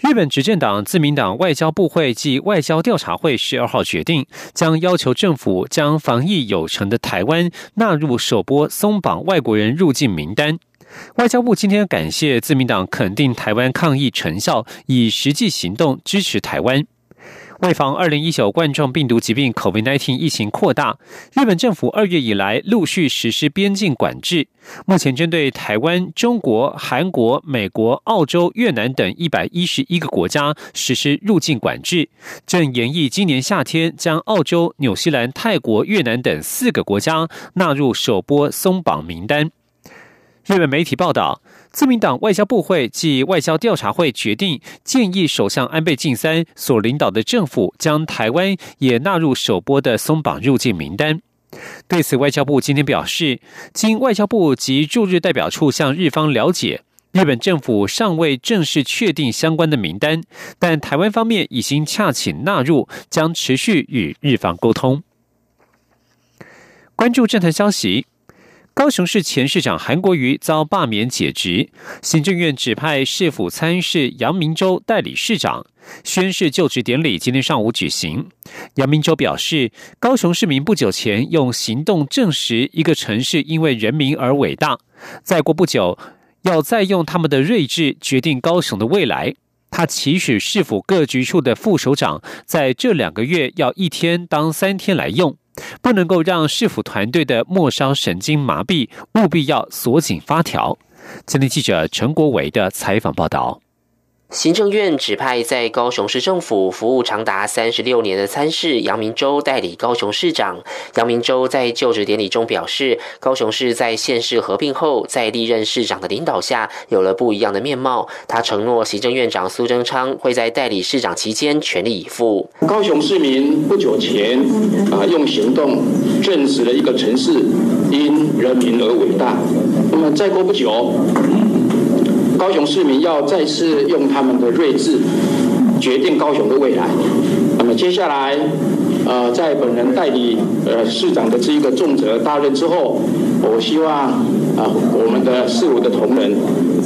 日本执政党自民党外交部会暨外交调查会十二号决定，将要求政府将防疫有成的台湾纳入首波松绑外国人入境名单。外交部今天感谢自民党肯定台湾抗疫成效，以实际行动支持台湾。为防二零一九冠状病毒疾病 （COVID-19） 疫情扩大，日本政府二月以来陆续实施边境管制。目前针对台湾、中国、韩国、美国、澳洲、越南等一百一十一个国家实施入境管制，正研议今年夏天将澳洲、纽西兰、泰国、越南等四个国家纳入首波松绑名单。日本媒体报道。自民党外交部会暨外交调查会决定建议首相安倍晋三所领导的政府将台湾也纳入首波的松绑入境名单。对此，外交部今天表示，经外交部及驻日代表处向日方了解，日本政府尚未正式确定相关的名单，但台湾方面已经洽请纳入，将持续与日方沟通。关注政坛消息。高雄市前市长韩国瑜遭罢免解职，行政院指派市府参事杨明洲代理市长，宣誓就职典礼今天上午举行。杨明洲表示，高雄市民不久前用行动证实一个城市因为人民而伟大，再过不久要再用他们的睿智决定高雄的未来。他期许市府各局处的副首长在这两个月要一天当三天来用。不能够让市府团队的末梢神经麻痹，务必要锁紧发条。今天记者陈国伟的采访报道。行政院指派在高雄市政府服务长达三十六年的参事杨明洲代理高雄市长。杨明洲在就职典礼中表示，高雄市在县市合并后，在历任市长的领导下，有了不一样的面貌。他承诺，行政院长苏贞昌会在代理市长期间全力以赴。高雄市民不久前啊，用行动证实了一个城市因人民而伟大。那么再过不久。高雄市民要再次用他们的睿智决定高雄的未来。那么接下来，呃，在本人代理呃市长的这一个重责大任之后，我希望啊我们的四五的同仁，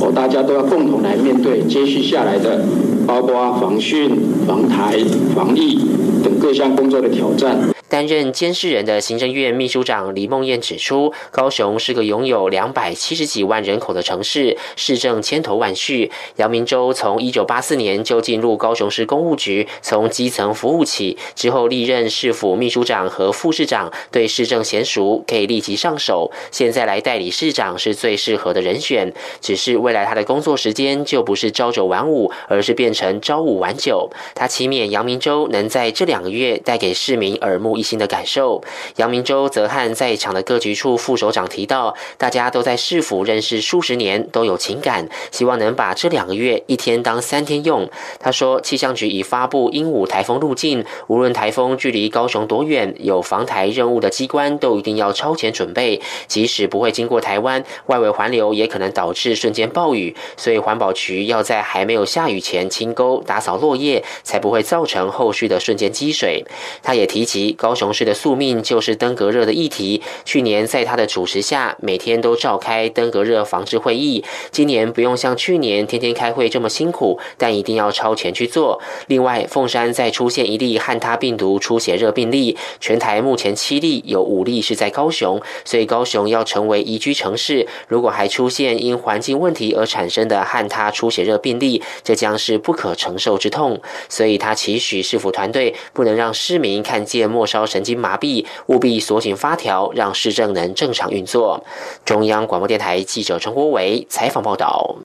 哦大家都要共同来面对接续下来的，包括防汛、防台、防疫等各项工作的挑战。担任监事人的行政院秘书长李梦燕指出，高雄是个拥有两百七十几万人口的城市，市政千头万绪。杨明洲从一九八四年就进入高雄市公务局，从基层服务起，之后历任市府秘书长和副市长，对市政娴熟，可以立即上手。现在来代理市长是最适合的人选，只是未来他的工作时间就不是朝九晚五，而是变成朝五晚九。他期勉杨明洲能在这两个月带给市民耳目。一新的感受。杨明洲则和在场的各局处副首长提到，大家都在市府认识数十年，都有情感，希望能把这两个月一天当三天用。他说，气象局已发布鹦鹉台风路径，无论台风距离高雄多远，有防台任务的机关都一定要超前准备。即使不会经过台湾，外围环流也可能导致瞬间暴雨，所以环保局要在还没有下雨前清沟、打扫落叶，才不会造成后续的瞬间积水。他也提及高。高雄市的宿命就是登革热的议题。去年在他的主持下，每天都召开登革热防治会议。今年不用像去年天天开会这么辛苦，但一定要超前去做。另外，凤山再出现一例汉他病毒出血热病例，全台目前七例，有五例是在高雄，所以高雄要成为宜居城市。如果还出现因环境问题而产生的汉他出血热病例，这将是不可承受之痛。所以他期许市府团队不能让市民看见末梢。神经麻痹，务必锁紧发条，让市政能正常运作。中央广播电台记者陈国伟采访报道。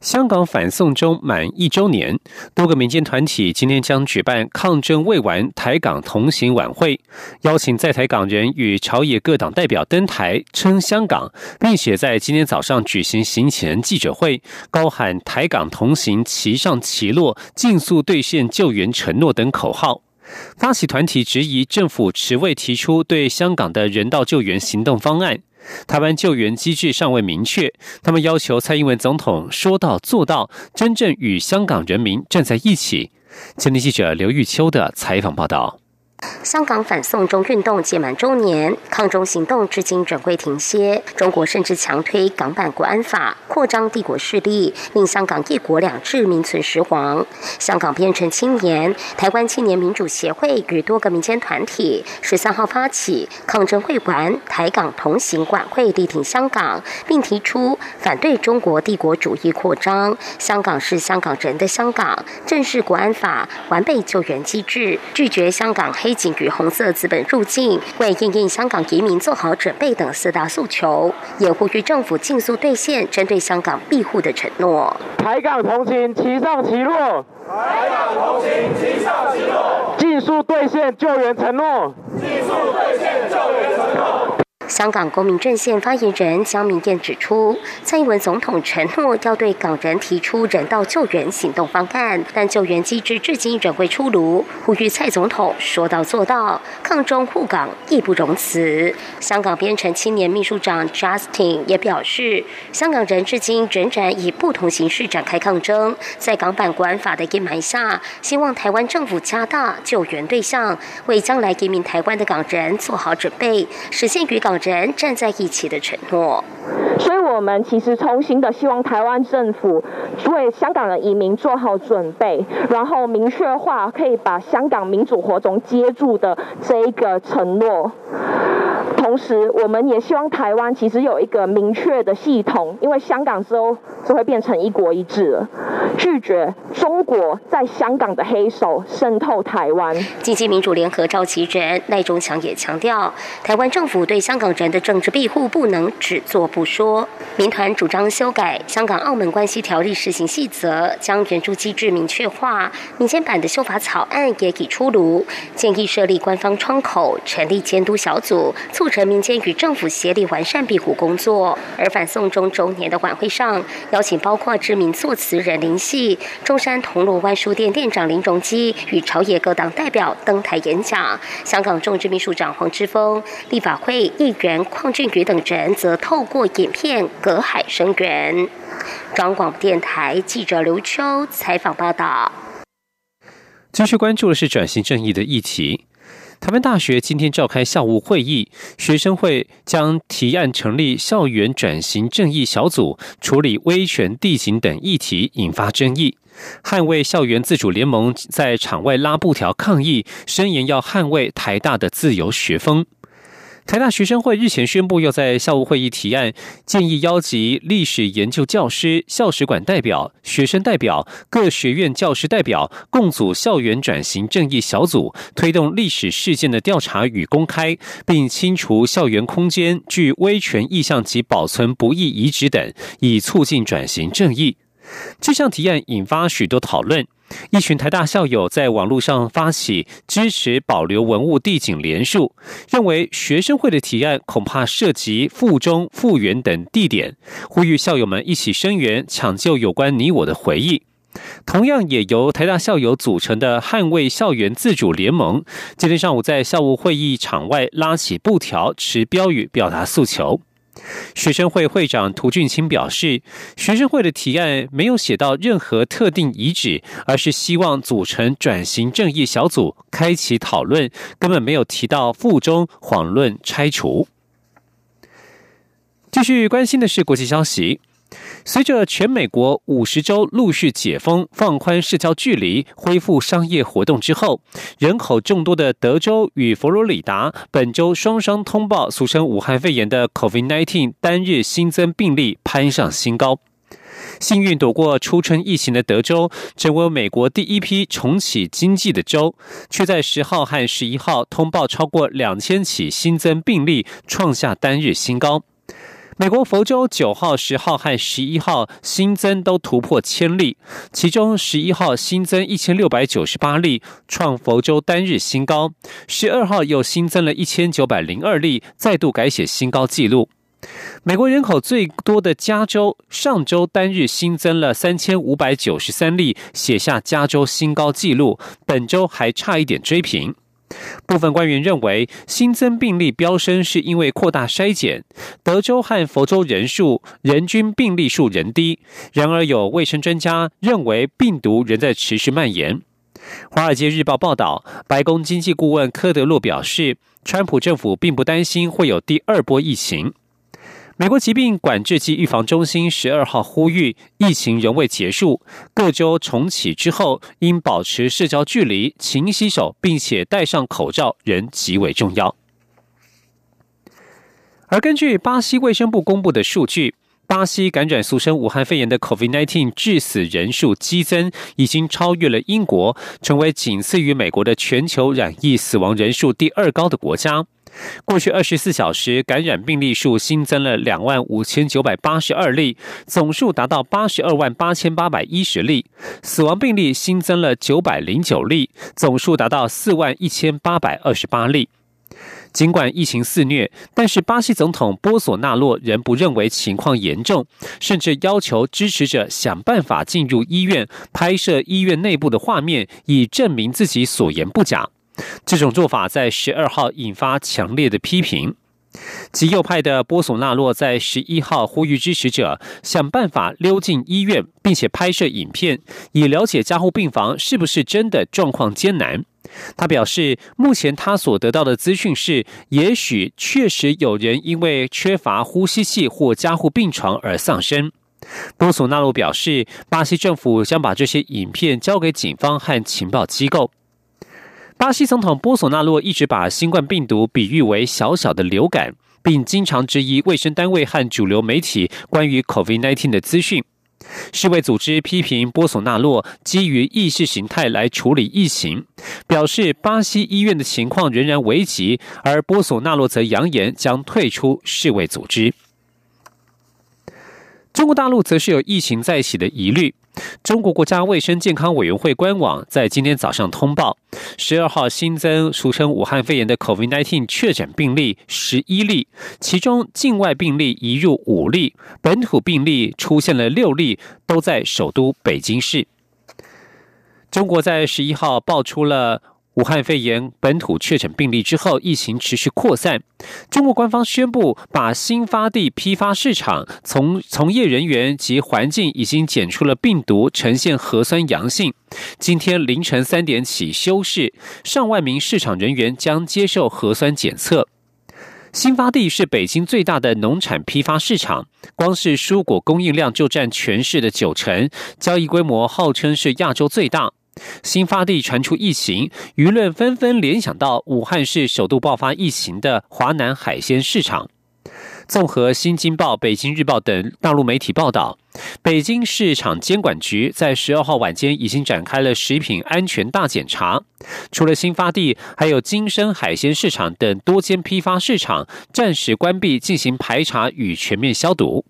香港反送中满一周年，多个民间团体今天将举办抗争未完台港同行晚会，邀请在台港人与朝野各党代表登台称香港，并且在今天早上举行行前记者会，高喊台港同行，齐上齐落，尽速兑现救援承诺等口号。发起团体质疑政府迟未提出对香港的人道救援行动方案，台湾救援机制尚未明确。他们要求蔡英文总统说到做到，真正与香港人民站在一起。前天记者刘玉秋的采访报道。香港反送中运动届满周年，抗中行动至今仍未停歇。中国甚至强推港版国安法，扩张帝国势力，令香港一国两制名存实亡。香港变成青年、台湾青年民主协会与多个民间团体十三号发起抗争会馆台港同行晚会，力挺香港，并提出反对中国帝国主义扩张。香港是香港人的香港，正视国安法，完备救援机制，拒绝香港黑背景与红色资本入境，为应应香港移民做好准备等四大诉求，也呼吁政府尽速兑现针对香港庇护的承诺。台港同行，齐上齐落。台港同行，齐上齐落。尽速兑现救援承诺。尽速兑现救援承诺。香港公民阵线发言人江明燕指出，蔡英文总统承诺要对港人提出人道救援行动方案，但救援机制至今仍未出炉，呼吁蔡总统说到做到，抗中护港义不容辞。香港编程青年秘书长 Justin 也表示，香港人至今仍然以不同形式展开抗争，在港版国安法的阴霾下，希望台湾政府加大救援对象，为将来移民台湾的港人做好准备，实现与港。人站在一起的承诺，所以我们其实衷心的希望台湾政府为香港的移民做好准备，然后明确化可以把香港民主活动接住的这一个承诺。同时，我们也希望台湾其实有一个明确的系统，因为香港之后就会变成一国一制了，拒绝中国在香港的黑手渗透台湾。经济民主联合召集人赖中强也强调，台湾政府对香港人的政治庇护不能只做不说。民团主张修改《香港澳门关系条例施行细则》，将援助机制明确化。民间版的修法草案也已出炉，建议设立官方窗口，成立监督小组，促。成民间与政府协力完善庇护工作，而反送中周年的晚会上，邀请包括知名作词人林夕、中山铜锣湾书店店长林荣基与朝野各党代表登台演讲。香港众志秘书长黄之锋、立法会议员邝俊宇等人则透过影片隔海声援。中广电台记者刘秋采访报道。继续关注的是转型正义的议题。台湾大学今天召开校务会议，学生会将提案成立校园转型正义小组，处理威权地形等议题，引发争议。捍卫校园自主联盟在场外拉布条抗议，声言要捍卫台大的自由学风。台大学生会日前宣布，要在校务会议提案，建议邀集历史研究教师、校史馆代表、学生代表、各学院教师代表，共组校园转型正义小组，推动历史事件的调查与公开，并清除校园空间具威权意向及保存不易遗址等，以促进转型正义。这项提案引发许多讨论。一群台大校友在网络上发起支持保留文物地景连署，认为学生会的提案恐怕涉及附中、复原等地点，呼吁校友们一起声援，抢救有关你我的回忆。同样也由台大校友组成的捍卫校园自主联盟，今天上午在校务会议场外拉起布条、持标语表达诉求。学生会会长涂俊清表示，学生会的提案没有写到任何特定遗址，而是希望组成转型正义小组，开启讨论，根本没有提到附中遑论拆除。继续关心的是国际消息。随着全美国五十州陆续解封、放宽社交距离、恢复商业活动之后，人口众多的德州与佛罗里达本周双双通报俗称武汉肺炎的 COVID-19 单日新增病例攀上新高。幸运躲过初春疫情的德州，成为美国第一批重启经济的州，却在十号和十一号通报超过两千起新增病例，创下单日新高。美国佛州九号、十号和十一号新增都突破千例，其中十一号新增一千六百九十八例，创佛州单日新高；十二号又新增了一千九百零二例，再度改写新高纪录。美国人口最多的加州上周单日新增了三千五百九十三例，写下加州新高纪录。本周还差一点追平。部分官员认为，新增病例飙升是因为扩大筛检。德州和佛州人数人均病例数仍低，然而有卫生专家认为病毒仍在持续蔓延。《华尔街日报》报道，白宫经济顾问科德洛表示，川普政府并不担心会有第二波疫情。美国疾病管制及预防中心十二号呼吁，疫情仍未结束，各州重启之后应保持社交距离、勤洗手，并且戴上口罩仍极为重要。而根据巴西卫生部公布的数据，巴西感染俗称武汉肺炎的 COVID-19 致死人数激增，已经超越了英国，成为仅次于美国的全球染疫死亡人数第二高的国家。过去二十四小时，感染病例数新增了两万五千九百八十二例，总数达到八十二万八千八百一十例；死亡病例新增了九百零九例，总数达到四万一千八百二十八例。尽管疫情肆虐，但是巴西总统波索纳洛仍不认为情况严重，甚至要求支持者想办法进入医院拍摄医院内部的画面，以证明自己所言不假。这种做法在十二号引发强烈的批评。极右派的波索纳洛在十一号呼吁支持者想办法溜进医院，并且拍摄影片，以了解加护病房是不是真的状况艰难。他表示，目前他所得到的资讯是，也许确实有人因为缺乏呼吸器或加护病床而丧生。波索纳洛表示，巴西政府将把这些影片交给警方和情报机构。巴西总统波索纳洛一直把新冠病毒比喻为小小的流感，并经常质疑卫生单位和主流媒体关于 COVID-19 的资讯。世卫组织批评波索纳洛基于意识形态来处理疫情，表示巴西医院的情况仍然危急，而波索纳洛则扬言将退出世卫组织。中国大陆则是有疫情再起的疑虑。中国国家卫生健康委员会官网在今天早上通报，十二号新增俗称武汉肺炎的 COVID-19 确诊病例十一例，其中境外病例移入五例，本土病例出现了六例，都在首都北京市。中国在十一号爆出了。武汉肺炎本土确诊病例之后，疫情持续扩散。中国官方宣布，把新发地批发市场从从业人员及环境已经检出了病毒，呈现核酸阳性。今天凌晨三点起休市，上万名市场人员将接受核酸检测。新发地是北京最大的农产批发市场，光是蔬果供应量就占全市的九成，交易规模号称是亚洲最大。新发地传出疫情，舆论纷纷联想到武汉市首度爆发疫情的华南海鲜市场。综合《新京报》《北京日报》等大陆媒体报道，北京市场监管局在十二号晚间已经展开了食品安全大检查。除了新发地，还有金生海鲜市场等多间批发市场暂时关闭，进行排查与全面消毒。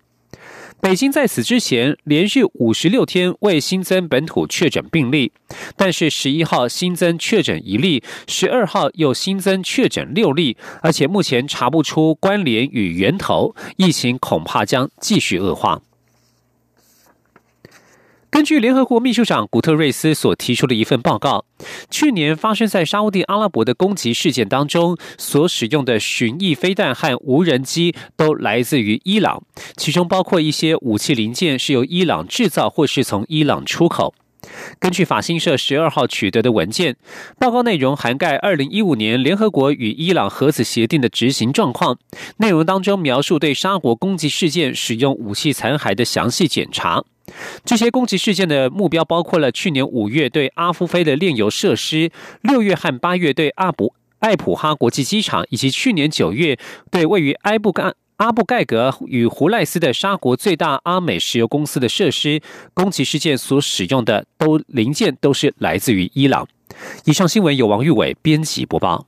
北京在此之前连续五十六天未新增本土确诊病例，但是十一号新增确诊一例，十二号又新增确诊六例，而且目前查不出关联与源头，疫情恐怕将继续恶化。根据联合国秘书长古特瑞斯所提出的一份报告，去年发生在沙地阿拉伯的攻击事件当中，所使用的巡弋飞弹和无人机都来自于伊朗，其中包括一些武器零件是由伊朗制造或是从伊朗出口。根据法新社十二号取得的文件，报告内容涵盖二零一五年联合国与伊朗核子协定的执行状况，内容当中描述对沙国攻击事件使用武器残骸的详细检查。这些攻击事件的目标包括了去年五月对阿夫菲的炼油设施，六月和八月对阿布艾普哈国际机场，以及去年九月对位于埃布干阿布盖格与胡赖斯的沙国最大阿美石油公司的设施。攻击事件所使用的都零件都是来自于伊朗。以上新闻由王玉伟编辑播报。